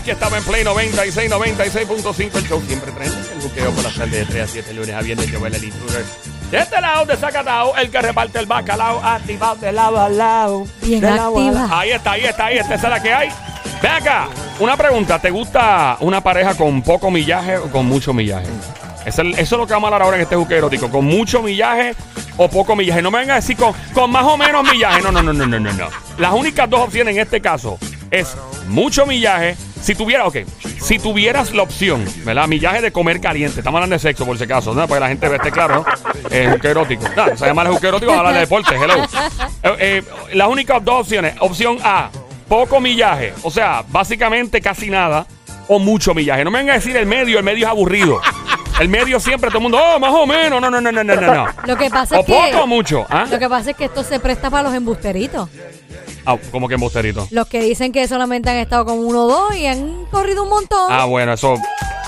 Aquí estamos en Play 96, 96.5. El show siempre trende. El buqueo por las tardes de 3 a 7 lunes a viernes. Joel el intruder. De este lado de Zacatao, el que reparte el bacalao activado de lado a lado. Bien de lado a activa. lado. Ahí está, ahí está, ahí está. Esa es la que hay. Ven acá. Una pregunta. ¿Te gusta una pareja con poco millaje o con mucho millaje? Eso es, lo que vamos a hablar ahora en este buque erótico. ¿Con mucho millaje o poco millaje? No me vengan a decir con, con más o menos millaje. No, no, no, no, no, no. Las únicas dos opciones en este caso es mucho millaje. Si tuviera, ok, si tuvieras la opción, ¿verdad? Millaje de comer caliente. Estamos hablando de sexo, por si acaso, ¿no? Para que la gente esté claro, ¿no? Eh, juque erótico. Se llama el juque erótico, vamos a hablar de deporte. Hello. Eh, eh, las únicas dos opciones. Opción A, poco millaje. O sea, básicamente casi nada. O mucho millaje. No me vengan a decir el medio, el medio es aburrido. El medio siempre todo el mundo, oh, más o menos. No, no, no, no, no, no. no. Lo que pasa O es que. poco o mucho. ¿ah? Lo que pasa es que esto se presta para los embusteritos. Ah, como que embusterito. Los que dicen que solamente han estado con uno o dos y han corrido un montón. Ah, bueno, eso.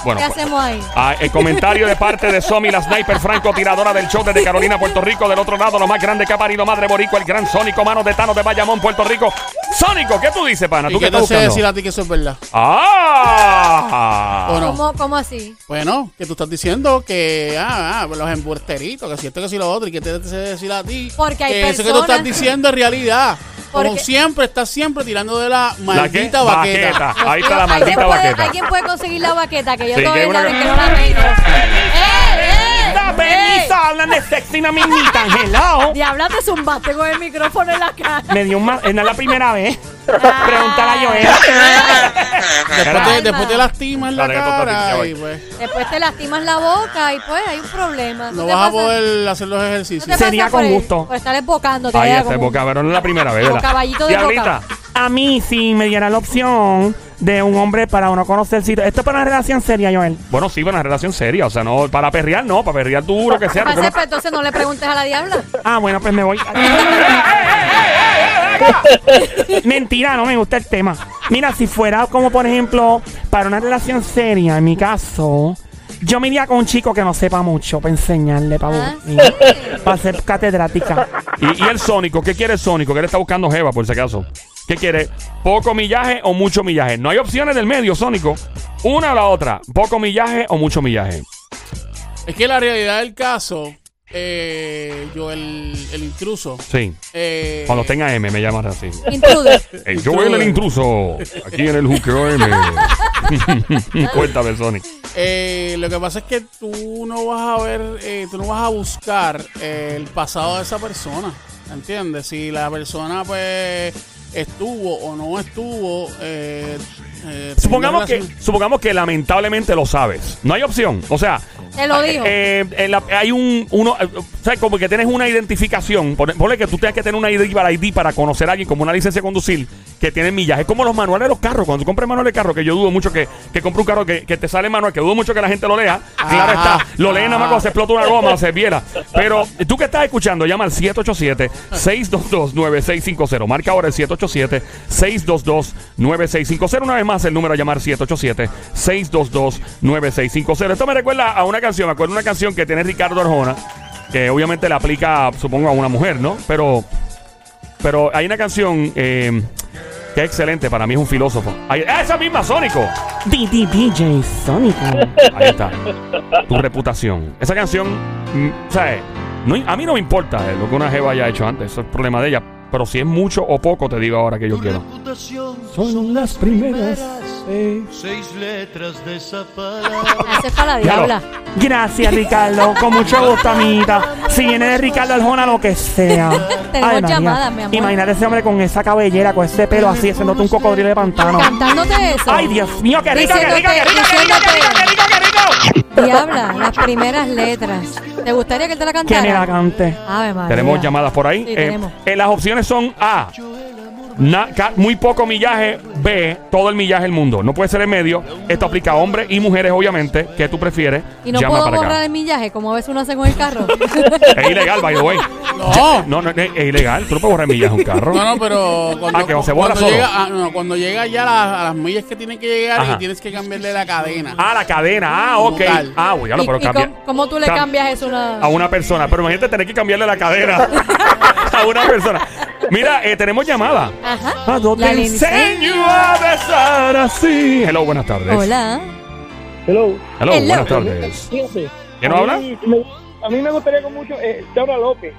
Bueno, ¿Qué pues- hacemos ahí? Ah, el comentario de parte de Somi, la sniper franco tiradora del show desde Carolina, Puerto Rico. Del otro lado, lo más grande que ha parido Madre Borico, el gran Sónico, manos de Tano de Bayamón, Puerto Rico. Sónico, ¿qué tú dices, pana? ¿Y ¿Tú qué qué te estás sé buscando? decir a ti que eso es verdad? ¡Ah! ¿O no? ¿Cómo, cómo así? Bueno, que tú estás diciendo que, ah, ah, los embusterritos, que si esto, que si lo otro, y que te sé decir a ti. Porque hay que eso que tú personas- estás diciendo es realidad. Como Porque- siempre, estás siempre tirando de la ¿La maldita baqueta. Baqueta. Ahí está la ¿Alguien maldita puede, baqueta. ¿Alguien puede conseguir la baqueta? Que yo Sí, que todavía una- que no la tengo. ¡Eh, eh! Da permiso, hablan de sexy una minita, hello. Diabla, te zumbaste con el micrófono en la cara. Me dio un ma- no es la primera vez. Ah. Pregúntale a Joel. Después, te, Calma. después te lastimas la Dale, que tú estás cara diciendo, y pues Después te lastimas la boca y pues hay un problema. no te vas a pasa- poder hacer los te ejercicios. pasa Sería por con el- gusto. Por estar embocándote. Ahí está, como- boca, pero no es la primera vez, como ¿verdad? caballito de Diablita, boca. a mí si me diera la opción de un hombre para uno conocerse. Esto es para una relación seria, Joel. Bueno, sí, para una relación seria. O sea, no para perrear, no. Para perrear duro que sea. Pasa, porque no- pues, entonces no le preguntes a la diabla. Ah, bueno, pues me voy. Mentira, no me gusta el tema. Mira, si fuera como, por ejemplo, para una relación seria, en mi caso, yo me iría con un chico que no sepa mucho para enseñarle, para, Ah, para ser catedrática. ¿Y, y el Sónico? ¿Qué quiere el Sónico? Que él está buscando Jeva, por si acaso. ¿Qué quiere? ¿Poco millaje o mucho millaje? No hay opciones del medio, Sónico. Una o la otra. ¿Poco millaje o mucho millaje? Es que la realidad del caso, eh, yo el, el intruso. Sí. eh, Cuando tenga M, me llamas así. Intruder. El Joel el intruso. Aquí en el Juqueo M. Cuéntame, Sonic. eh, lo que pasa es que tú no vas a ver, eh, tú no vas a buscar eh, el pasado de esa persona. ¿Entiendes? Si la persona pues estuvo o no estuvo. Eh, eh, Supongamos que, supongamos que lamentablemente lo sabes. No hay opción. O sea, Te lo dijo. eh, en la- hay un uno, eh, ¿sabes? Como que tienes una identificación. Ponle que tú tengas que tener una ID para ID para conocer a alguien como una licencia de conducir que tiene millas. Es como los manuales de los carros. Cuando tú compras manual de carro, que yo dudo mucho que, que compre un carro que, que te sale manual, que dudo mucho que la gente lo lea. Claro Ajá. está. Lo leen nada más cuando se explota una goma o se viera. Pero tú que estás escuchando, llama al 787-622-9650. Marca ahora el 787-622-9650. Una vez más, el número a llamar 787-622-9650. Esto me recuerda a una canción. Me acuerdo de una canción que tiene Ricardo Arjona, que obviamente le aplica, supongo, a una mujer, ¿no? Pero, pero hay una canción eh, es excelente. Para mí es un filósofo. Hay- ¡Ah, esa misma, Sónico! DJ Sónico. Ahí está. Tu reputación. Esa canción, mm, ¿sabes? No, a mí no me importa eh, lo que una jeva haya hecho antes. Eso es el problema de ella. Pero si es mucho o poco, te digo ahora que yo quiero. Son las primeras. Seis letras de esa palabra. Ese es para la Claro. diabla. Gracias, Ricardo. Con mucho gusto, amiguita. Si viene de Ricardo Arjona, lo que sea. Tenemos Ay, llamadas, mi amor. Imagínate ese hombre con esa cabellera, con ese pelo así, haciéndote un cocodrilo de pantano. Cantándote eso. Ay, Dios mío, qué rico, qué rico, qué rico, qué rico, qué rico, qué rico, qué rico. Diabla, las primeras letras. ¿Te gustaría que él te la cantara? Que me la cante. Ave María. Tenemos llamadas por ahí. Sí, Eh, tenemos. eh, las opciones son A. na- ca- muy poco millaje. B. Todo el millaje del mundo. No puede ser en medio. Esto aplica a hombres y mujeres, obviamente. ¿Qué tú prefieres? Y no Llama puedo para borrar acá. el millaje, como a veces uno hace con el carro. Es ilegal, by the way. No. No, no, es, es ilegal. Tú no puedes borrar el millaje un carro. No, no, pero cuando, Ah, que se borra cuando solo. llega, ah, no, cuando llega ya a las, a las millas que tienen que llegar Ajá. y tienes que cambiarle la cadena. Ah, la cadena. Ah, ok. Tal. Ah, bueno, ¿Y, pero y cambia. cómo, tú le cam- cambias eso a una... a una persona. Pero imagínate tener que cambiarle la cadena a una persona. Mira, eh, tenemos llamada. Ajá. ¿A dónde La enseño a besar así? Hello, buenas tardes. Hola. Hello. Hello, Hello. buenas tardes. Fíjate, ¿Quién a nos habla? mí me- a mí me gustaría con mucho. Eh, te habla López.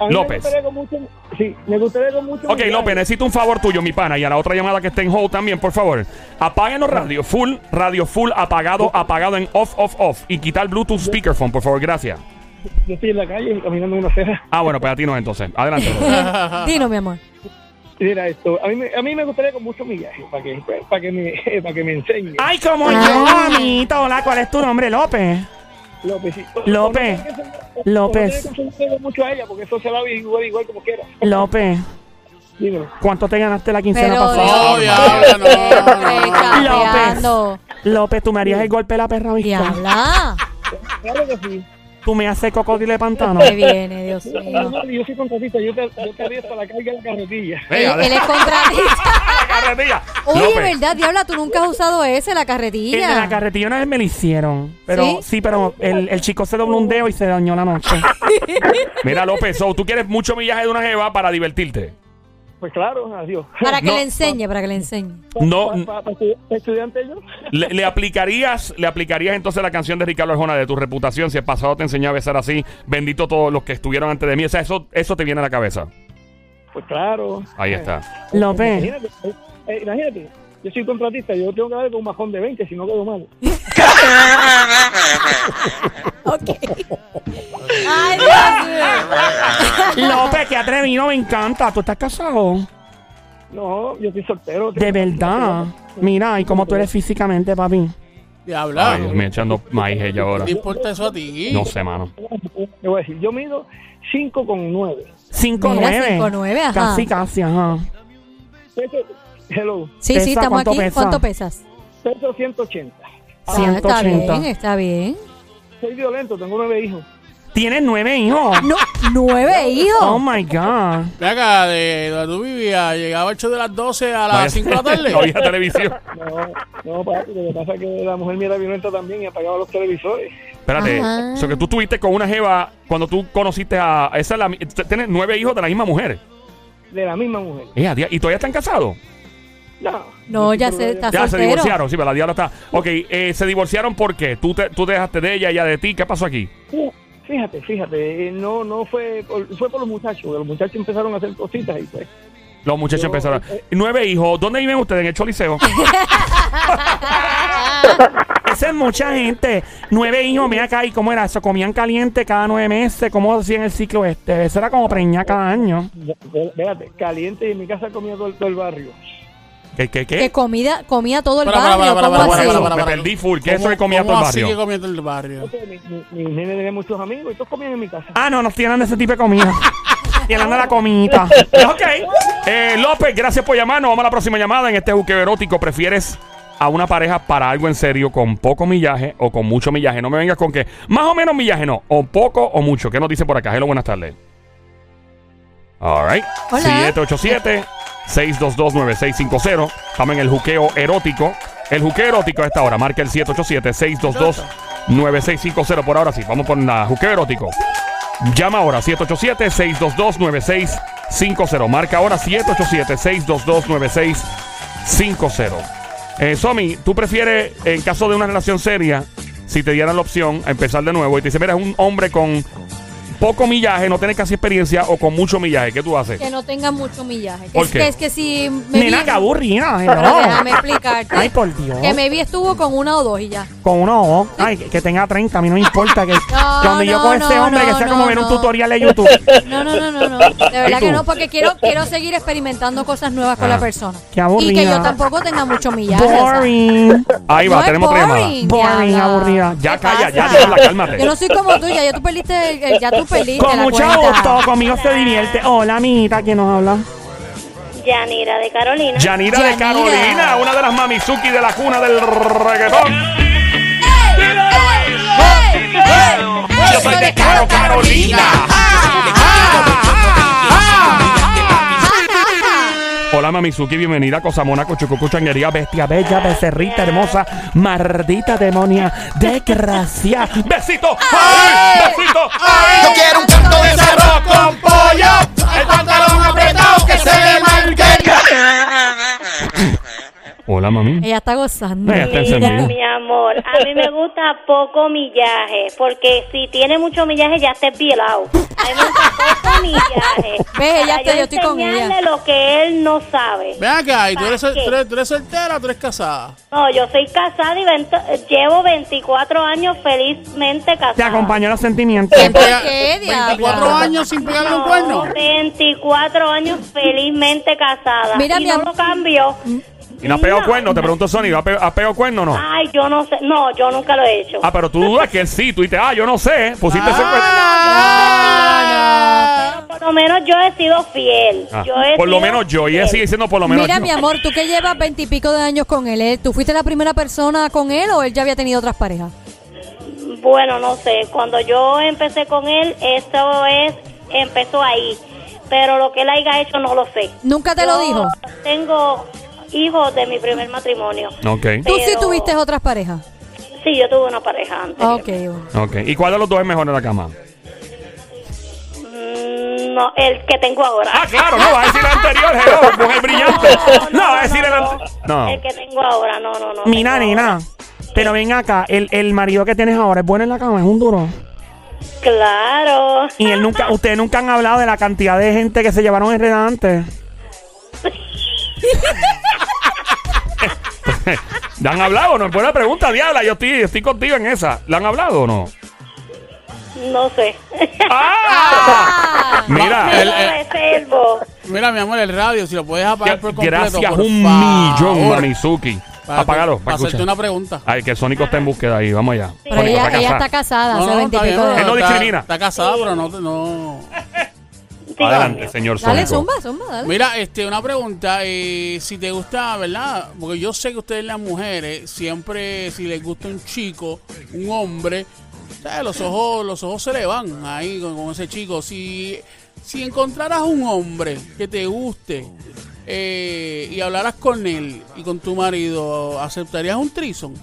A mí López. Me gustaría con mucho. Sí, me gustaría con mucho. Ok, López, necesito un favor tuyo, mi pana, y a la otra llamada que esté en hold también, por favor. Apaguen los radios, full, radio full, apagado, apagado en off, off, off. Y quitar Bluetooth speakerphone, por favor, gracias. Yo estoy en la calle caminando en una acera. Ah, bueno, pues a ti no, entonces. Adelante. López. Dino, mi amor. Mira esto. A mí, me- a mí me gustaría con mucho millaje para que, para que, me, para que me enseñe. Ay, como Ah. yo, amiguito. Hola, ¿cuál es tu nombre, López? López, sí. López. No López. O no tiene que enseñarle mucho a ella porque eso se va a ver igual, igual como quiera. López, Dímelo. ¿cuánto te ganaste la quincena Pero pasada? No, diabla, no. Chapeando. López, ¿tú me harías el golpe de la perra? Diabla. Claro que sí. ¿Tú me haces cocodrilo de pantano? Que viene, Dios mío. Yo, soy contratista. Yo te, yo te hasta la carga de la carretilla. Él, Venga, él es contratista. la carretilla. Oye, López. ¿verdad, Diabla? Tú nunca has usado ese, la El de la carretilla. carretilla una vez me lo hicieron. Pero ¿Sí? sí, pero el, el chico se dobló un dedo y se dañó la noche. Mira, López, so, tú quieres mucho millaje de una jeva para divertirte. Pues claro, adiós. Para que No. le enseñe, para que le enseñe. No, Para estudiante yo. ¿Le, le aplicarías le aplicarías entonces la canción de Ricardo Arjona de tu reputación si el pasado te enseñó a besar así? Bendito todos los que estuvieron antes de mí. O sea, eso, eso te viene a la cabeza. Pues claro. Ahí está. López, Imagínate, eh, imagínate, yo soy contratista, yo tengo que darle con un bajón de 20, si no quedo mal. Ok. Ay, Dios mío. López, qué atrevido, me encanta. ¿Tú estás casado? No, yo estoy soltero. De verdad. Mira, ¿y cómo tú eres físicamente, papi? Diabla. Ay, Dios mío, echando maíz ella ahora. ¿Qué te importa eso a ti? No sé, mano. Le voy a decir, yo mido 5 con 9. 5'9". 5'9", ajá. Casi, casi, ajá. Peso, hello, Sí, sí, estamos ¿Cuánto aquí. pesa? ¿Cuánto pesas? peso 180. Ah, está 180. bien, está bien. Soy violento, tengo nueve hijos. Tienes nueve hijos. No, nueve Oh hijos. my God. Ve acá, de donde tú vivías, llegaba el show de las 12 a las 5 de la tarde. No había televisión. No, no, papi, lo que pasa es que la mujer mía era violenta también y apagaba los televisores. Espérate. Ajá. O sea, que tú estuviste con una jeva cuando tú conociste a... Esa es la, tienes nueve hijos de la misma mujer. De la misma mujer. A dia- ¿Y todavía están casados? No, No, ya sé se está Ya se soltero. divorciaron. Sí, pero la diabla está... Ok, eh, se divorciaron ¿por qué? ¿Tú, te, tú dejaste de ella, ella de ti. ¿Qué pasó aquí? Fíjate, fíjate, eh, no, no fue por, fue por los muchachos, los muchachos empezaron a hacer cositas y pues. Los muchachos Yo, empezaron. eh, Nueve hijos. ¿Dónde viven ustedes? En el Choliseo. Esa es mucha gente. Nueve hijos, mira acá, ¿y cómo era eso? ¿Comían caliente cada nueve meses? ¿Cómo hacían el ciclo este? Eso era como preñar cada año. Fíjate, caliente y en mi casa comía todo, el- todo el barrio. ¿Qué, qué, Que qué? comida, comía todo el Para, para, barrio. para, ¿Cómo para, para, así? para, para, Me para. perdí full. ¿Qué es eso ¿Cómo- que comía todo el barrio? que comía todo el barrio? Mi, mi, mi nene tenía muchos amigos y todos comían en mi casa. Ah, no, nos tienen ese tipo de comida. Tienen de la comidita. Ok. Eh, López, gracias por llamarnos. Vamos a la próxima llamada. En este juqueo erótico, ¿prefieres a una pareja para algo en serio con poco millaje o con mucho millaje? No me vengas con que más o menos millaje, no. O poco o mucho. ¿Qué nos dice por acá? Hello, buenas tardes. All right. Hola. 787-622-9650. Estamos en el juqueo erótico. El juqueo erótico a esta hora. Marca el 787-622-9650. Por ahora sí. Vamos por la juqueo erótico. Llama ahora 787-622-9650. Marca ahora 787-622-9650. Eh, Somi, ¿tú prefieres, en caso de una relación seria, si te dieran la opción a empezar de nuevo y te dice, mira, es un hombre con poco millaje, no tiene casi experiencia o con mucho millaje, ¿qué tú haces? Que no tenga mucho millaje. ¿Por es qué? que es que si me Nena, vi- qué aburrida. Hello. déjame explicarte. Ay, por Dios. Que me vi estuvo con una o dos y ya. Con uno o dos. Ay, que, que tenga 30, a mí no me importa. Que, que donde yo no, con no, hombre, que no, sea no, como ver un no. tutorial de YouTube. No, no, no, no, no. De verdad que no, porque quiero, quiero seguir experimentando cosas nuevas con Ah. la persona. Qué aburrida. Y que yo tampoco tenga mucho millaje. Boring. Ahí va, No tenemos llamada. boring, aburrida. Ya ¿Qué calla, ya, diabla, cálmate. Yo no soy como tú, ya, ya tú perdiste, el- el- ya tú perdiste Con la mucho cuenta. gusto, conmigo se divierte. Hola, amiguita, ¿quién nos habla? Yanira de Carolina. Yanira de Yanira. Carolina, una de las mamizuki de la cuna del reggaetón. Yo soy de Caro Carolina. Hola Mamizuki, bienvenida a Cosamona, Cochucucu, Changuería, Bestia. Bella, becerrita, hermosa, maldita demonia, desgracia. ¡Besito! ¡Ay! ¡Besito! ¡Ay! Yo quiero un canto de cerdo con pollo, el pantalón apretado que habla, mami? Ella está gozando. Ella está Mira, encendida. mi amor, a mí me gusta poco millaje, porque si tiene mucho millaje ya está. A mí me gusta poco millaje. Ve, Para está- yo estoy con enseñarle ella. lo que él no sabe. Ven acá, ¿y tú eres, ¿Para qué? tú eres, tú eres soltera o tú eres casada? No, yo soy casada y vento- llevo 24 años felizmente casada. Te acompañó los sentimientos. ¿Por pega- qué, 24 diabla? años sin pegarle un No, cuerno. 24 años felizmente casada. Mira, y mi no am- lo cambio. ¿Y no has pegado No. cuerno? Te pregunto, Sony, ¿has pegado cuerno o no? Ay, yo no sé. No, yo nunca lo he hecho. Ah, pero tú dudas que él sí. Tú dices, ah, yo no sé. Pusiste ese cuerno. Ah, Por lo menos yo he sido fiel. Ah, Yo he por lo sido menos yo. Y fiel. sigue diciendo por lo menos Mira, yo. mi amor, tú que llevas veintipico de años con él, ¿eh? ¿tú fuiste la primera persona con él o él ya había tenido otras parejas? Bueno, no sé. Cuando yo empecé con él, eso es, empezó ahí. Pero lo que él haya hecho no lo sé. ¿Nunca te lo Yo dijo? Tengo hijos de mi primer matrimonio. Ok. ¿Tú sí Pero- tuviste otras parejas? Sí, yo tuve una pareja antes. Ok, bueno. Ok. ¿Y cuál de los dos es mejor en la cama? Mm, No, el que tengo ahora. Ah, claro, no, va a decir el anterior, hello, mujer brillante. No, va a decir el anterior. No. El que tengo ahora, no, no, no. Mira, tengo nena. ahora. Pero ven acá, el, el marido que tienes ahora es bueno en la cama, es un duro. Claro. Y él nunca, ustedes nunca han hablado de la cantidad de gente que se llevaron enredantes. ¿Le han hablado o no? Buena pregunta, diabla. Yo estoy, estoy contigo en esa. ¿Le han hablado o no? No sé. ¡Ah! Mira, Me el- lo el- reservo. Mira, mi amor, el radio, si lo puedes apagar por completo, gracias por un favor. millón, Manizuki. Para- Apágalo, Para hacerte escuchar. una pregunta. Ay, que el Sónico está en búsqueda ahí. Vamos allá. Pero Sónico ella, está ella casada. está casada No, hace veintipico de Él no está- discrimina. Está casada, pero no... no. Adelante, señor Dale, Sónico. zumba, zumba, dale. Mira, este, una pregunta, eh, si te gusta, ¿verdad? Porque yo sé que ustedes las mujeres, siempre, si les gusta un chico, un hombre, ¿sabes? los ojos, los ojos se le van ahí con, con ese chico. Si, si encontraras un hombre que te guste eh, y hablaras con él y con tu marido, ¿aceptarías un trison?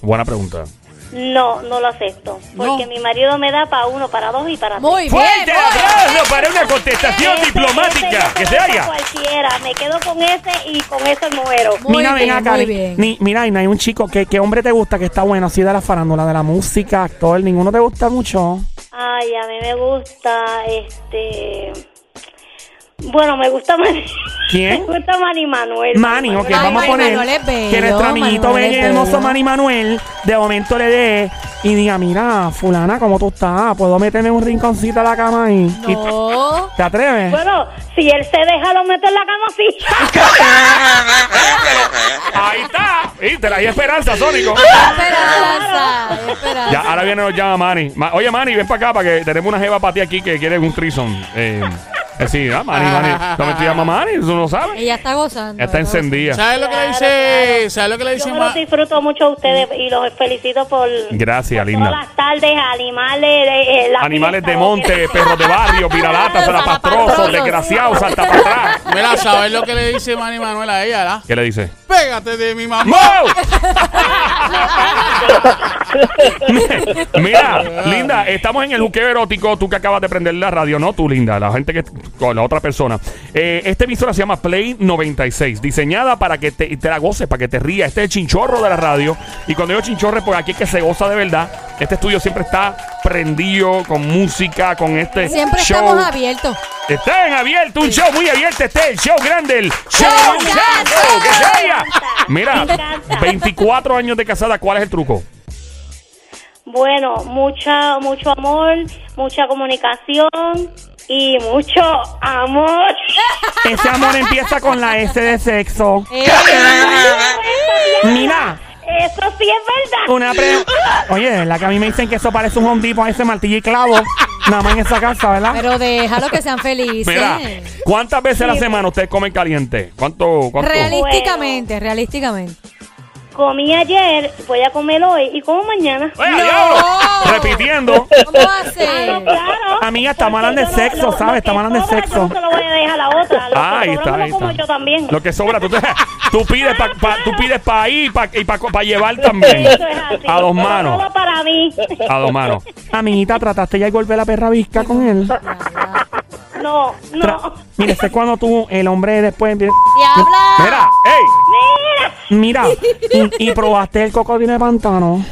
Buena pregunta. No, no lo acepto. Porque No. mi marido me da para uno, para dos y para tres. Muy bien. ¡Fuerte aplauso para una contestación Ese- diplomática! ese ¡Que se hago Cualquiera, me quedo con ese y con ese muero. Muy mira, ven bien, acá. muy ni- bien. ni- mira, y no hay un chico. que ¿Qué hombre te gusta que está bueno así de la farándula, de la música, actor? ¿Ninguno te gusta mucho? Ay, a mí me gusta, este... Bueno, me gusta Manny. ¿Quién? Me gusta Manny Manuel. Manny, ok, vamos a Manny poner Manuel es bello, que nuestro amiguito Manuel bello es y hermoso bello. Manny Manuel de momento le dé y diga, mira, fulana, ¿cómo tú estás? ¿Puedo meterme un rinconcito a la cama ahí? Y- No. ¿Te atreves? Bueno, si él se deja, lo meto en la cama así. Ahí está. ¿Viste? Hay esperanza, Sónico. Esperanza, esperanza. Ya, ahora viene nos llama Manny. Ma- Oye, Manny, ven para acá para que tenemos una jeva para ti aquí que quiere un trison. Eh, eh, sí, ah, Manny, Manny. ¿Cómo te llama Manny? ¿Tú no lo sabes? Ella está gozando. Está está encendida. ¿Sabes lo que le dice? claro. ¿Sabes lo que le Yo dice? me Ma- los disfruto mucho a ustedes y los felicito por... Gracias, por linda. Todas las tardes, animales... eh, eh, la Animales de fiesta, monte, perros de barrio, viralatas, salapastrosos, Salapastrosos. desgraciados, salta para atrás. Mira, ¿sabes lo que le dice Manny Manuel a ella, verdad? ¿Qué le dice? Pégate de mi mamá. ¡Mau! Mira, linda, estamos en el juqueo erótico. Tú que acabas de prender la radio, no tú, linda, la gente que con la otra persona. Eh, esta emisora se llama Play 96, diseñada para que te, te la goces, para que te rías. Este es el chinchorro de la radio. Y cuando digo chinchorre, pues aquí es que se goza de verdad. Este estudio siempre está prendido con música, con este Siempre show. estamos abiertos. Está en abierto, un show muy abierto. Este es el show grande, el show Show Chazo, que se oiga. Me encanta, Mira, me encanta. 24 años de casada, ¿cuál es el truco? Bueno, mucha, mucho amor, mucha comunicación y mucho amor. Ese amor empieza con la S de sexo. Eh, Mira, Eso sí es verdad. una pre... Oye, la que a mí me dicen que eso parece un Home Depot, ese martillo y clavo. Nada más en esa casa, ¿verdad? pero déjalo que sean felices. Mira, ¿cuántas veces a la semana ustedes comen caliente? ¿Cuánto? cuánto? Realísticamente, realísticamente. Comí ayer, voy a comer hoy y como mañana. ¡Oye, No. diablo! Repitiendo. ¿Cómo hace? Claro, claro. Amiga, estamos hablando de sexo, ¿sabes? Estamos hablando de sexo. Yo no se lo voy a dejar a la otra. Lo Ah, que ahí está, ahí como está. yo también. Lo que sobra, tú, te- tú pides para tú pides para ir y para y pa- pa llevar también. Eso es así. A dos Todo manos. para mí. A dos manos. Amiguita, ¿trataste ya de golpear la perra visca con él? No. Mira, este es cuando tú, el hombre después... empieza- Diabla. Mira, ey, Mira. Mira, y, y probaste el cocodrilo de pantano.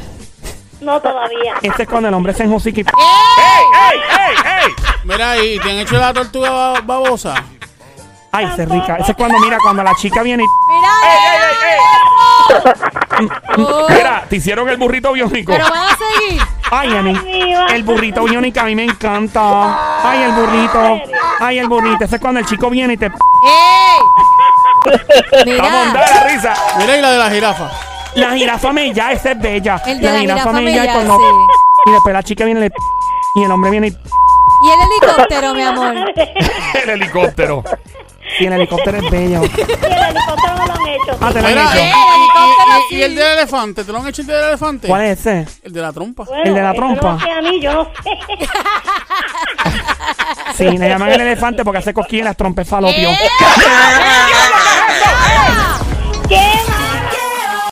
No todavía. Este es cuando el hombre se enjocica y... ¡Ey, ey, ey, ey! Mira, ¿y te han hecho la tortuga ba- babosa? Ay, se rica. Ese es cuando, mira, cuando la chica viene y... Mira, ¡Ey, ey, ey, oh! Mira, te hicieron el burrito biónico. pero van a seguir. Ay, a mí. El burrito biónico a mí me encanta. Ay, el burrito. Ay, el burrito. Ese es cuando el chico viene y te... ¡Ey! Vamos a Mira, dar la risa. Mira, y la de la jirafa. La jirafa mella, esa es bella. El de la jirafa mella, mella, cuando- sí. Y después la chica viene y le- y el hombre viene y... y el helicóptero, mi amor. El helicóptero. El helicóptero es bello. Helicóptero lo han y, el del elefante? ¿Te lo han hecho el del elefante? ¿Cuál es ese? El de la trompa. ¿El de la trompa? sé a. Sí, le llaman el elefante porque hace cosquillas en falopio.